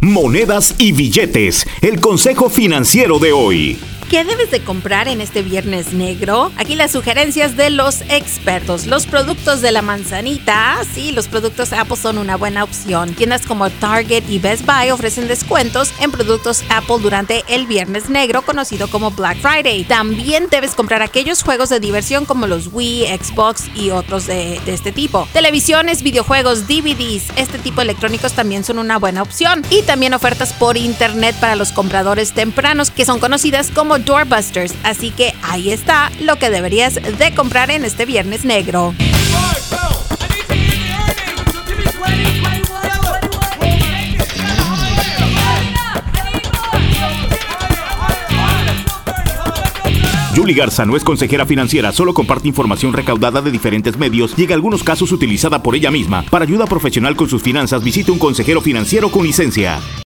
Monedas y billetes, el consejo financiero de hoy. ¿Qué debes de comprar en este viernes negro? Aquí las sugerencias de los expertos. Los productos de la manzanita, sí, los productos Apple son una buena opción. Tiendas como Target y Best Buy ofrecen descuentos en productos Apple durante el viernes negro, conocido como Black Friday. También debes comprar aquellos juegos de diversión como los Wii, Xbox y otros de, de este tipo. Televisiones, videojuegos, DVDs, este tipo de electrónicos también son una buena opción. Y también ofertas por internet para los compradores tempranos, que son conocidas como Doorbusters, así que ahí está lo que deberías de comprar en este viernes negro. Julie Garza no es consejera financiera, solo comparte información recaudada de diferentes medios y en algunos casos utilizada por ella misma. Para ayuda profesional con sus finanzas, visite un consejero financiero con licencia.